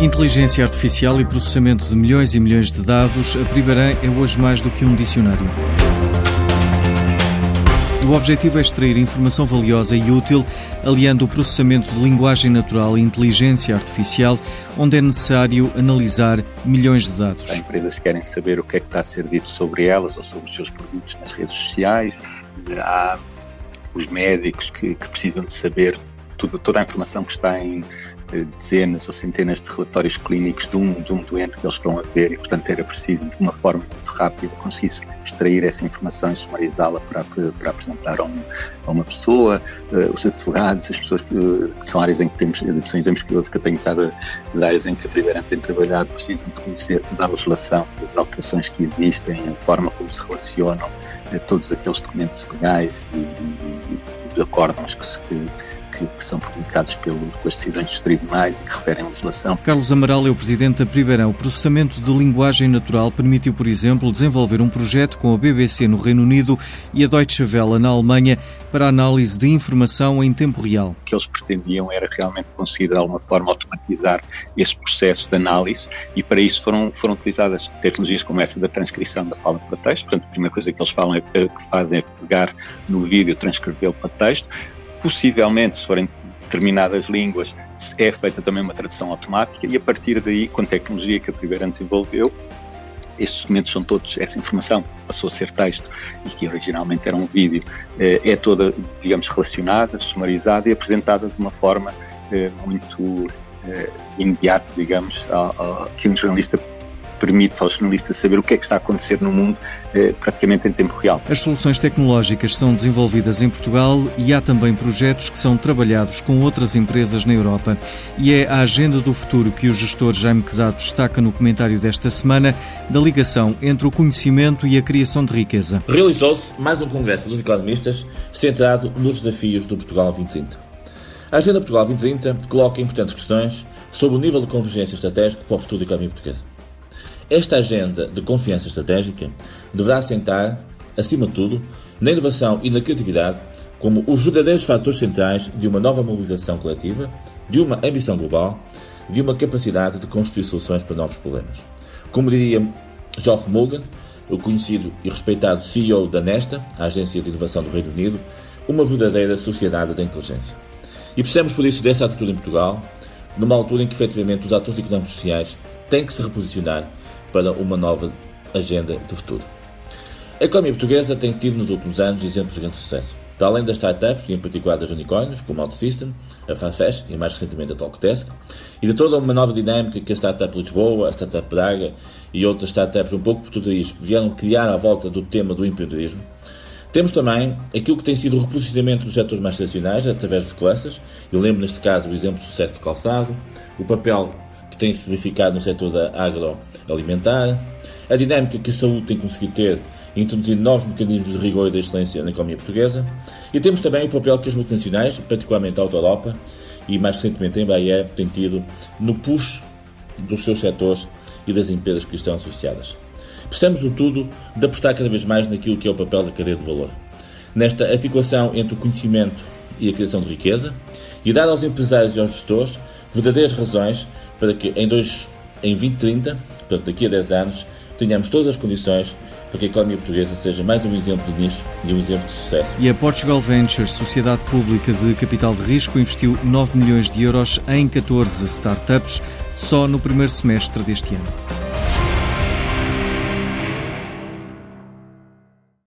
Inteligência artificial e processamento de milhões e milhões de dados, a Primeirã é hoje mais do que um dicionário. O objetivo é extrair informação valiosa e útil, aliando o processamento de linguagem natural e inteligência artificial, onde é necessário analisar milhões de dados. Há empresas que querem saber o que é que está a ser dito sobre elas ou sobre os seus produtos nas redes sociais. Há os médicos que, que precisam de saber tudo, toda a informação que está em dezenas ou centenas de relatórios clínicos de um, de um doente que eles estão a ver e, portanto, era preciso, de uma forma muito rápida, conseguir extrair essa informação e sumarizá-la para, para apresentar a, um, a, uma pessoa. Uh, os advogados, as pessoas que, que, são áreas em que temos, são exemplos que eu, tenho estado de áreas em que a Primeira tem trabalhado, precisam de conhecer toda a legislação, todas as alterações que existem, a forma como se relacionam, uh, todos aqueles documentos legais e, e, e os acórdãos que, que que, que são publicados pelo, com as decisões dos tribunais e que referem à legislação. Carlos Amaral é o presidente da Primeirão. O processamento de linguagem natural permitiu, por exemplo, desenvolver um projeto com a BBC no Reino Unido e a Deutsche Welle na Alemanha para análise de informação em tempo real. O que eles pretendiam era realmente conseguir, de alguma forma, automatizar esse processo de análise e para isso foram, foram utilizadas tecnologias como essa da transcrição da fala para texto. Portanto, a primeira coisa que eles falam é, que fazem é pegar no vídeo, transcrevê-lo para texto Possivelmente, se forem determinadas línguas, é feita também uma tradução automática e a partir daí, com a tecnologia que a Primeira desenvolveu, estes documentos são todos, essa informação passou a ser texto e que originalmente era um vídeo, eh, é toda, digamos, relacionada, sumarizada e apresentada de uma forma eh, muito eh, imediata, digamos, que um jornalista permite aos jornalistas saber o que é que está a acontecer no mundo eh, praticamente em tempo real. As soluções tecnológicas são desenvolvidas em Portugal e há também projetos que são trabalhados com outras empresas na Europa. E é a agenda do futuro que o gestor Jaime Quezado destaca no comentário desta semana da ligação entre o conhecimento e a criação de riqueza. Realizou-se mais um congresso dos economistas centrado nos desafios do Portugal 2030. A Agenda Portugal 2030 coloca importantes questões sobre o nível de convergência estratégico para o futuro da economia portuguesa. Esta agenda de confiança estratégica deverá assentar, acima de tudo, na inovação e na criatividade como os verdadeiros fatores centrais de uma nova mobilização coletiva, de uma ambição global, de uma capacidade de construir soluções para novos problemas. Como diria Geoff Morgan, o conhecido e respeitado CEO da Nesta, a agência de inovação do Reino Unido, uma verdadeira sociedade da inteligência. E precisamos por isso dessa atitude em Portugal, numa altura em que efetivamente os atores económicos sociais têm que se reposicionar para uma nova agenda de futuro. A economia portuguesa tem tido nos últimos anos exemplos de grande sucesso. Para além das startups, e em particular das unicórnios, como a OutSystem, a Farfetch e mais recentemente a Talkdesk, e de toda uma nova dinâmica que a Startup Lisboa, a Startup Braga e outras startups um pouco por vieram criar à volta do tema do empreendedorismo, temos também aquilo que tem sido o reposicionamento dos setores mais tradicionais através dos clusters. Eu lembro neste caso o exemplo do sucesso de calçado, o papel que tem se verificado no setor da agroalimentar, a dinâmica que a saúde tem conseguido ter introduzindo novos mecanismos de rigor e de excelência na economia portuguesa, e temos também o papel que as multinacionais, particularmente a Auto Europa e mais recentemente a Embraer, têm tido no push dos seus setores e das empresas que estão associadas. Precisamos, do tudo, de apostar cada vez mais naquilo que é o papel da cadeia de valor. Nesta articulação entre o conhecimento e a criação de riqueza, e dar aos empresários e aos gestores verdadeiras razões para que em, dois, em 2030, portanto daqui a 10 anos, tenhamos todas as condições para que a economia portuguesa seja mais um exemplo de nicho e um exemplo de sucesso. E a Portugal Ventures, sociedade pública de capital de risco, investiu 9 milhões de euros em 14 startups só no primeiro semestre deste ano.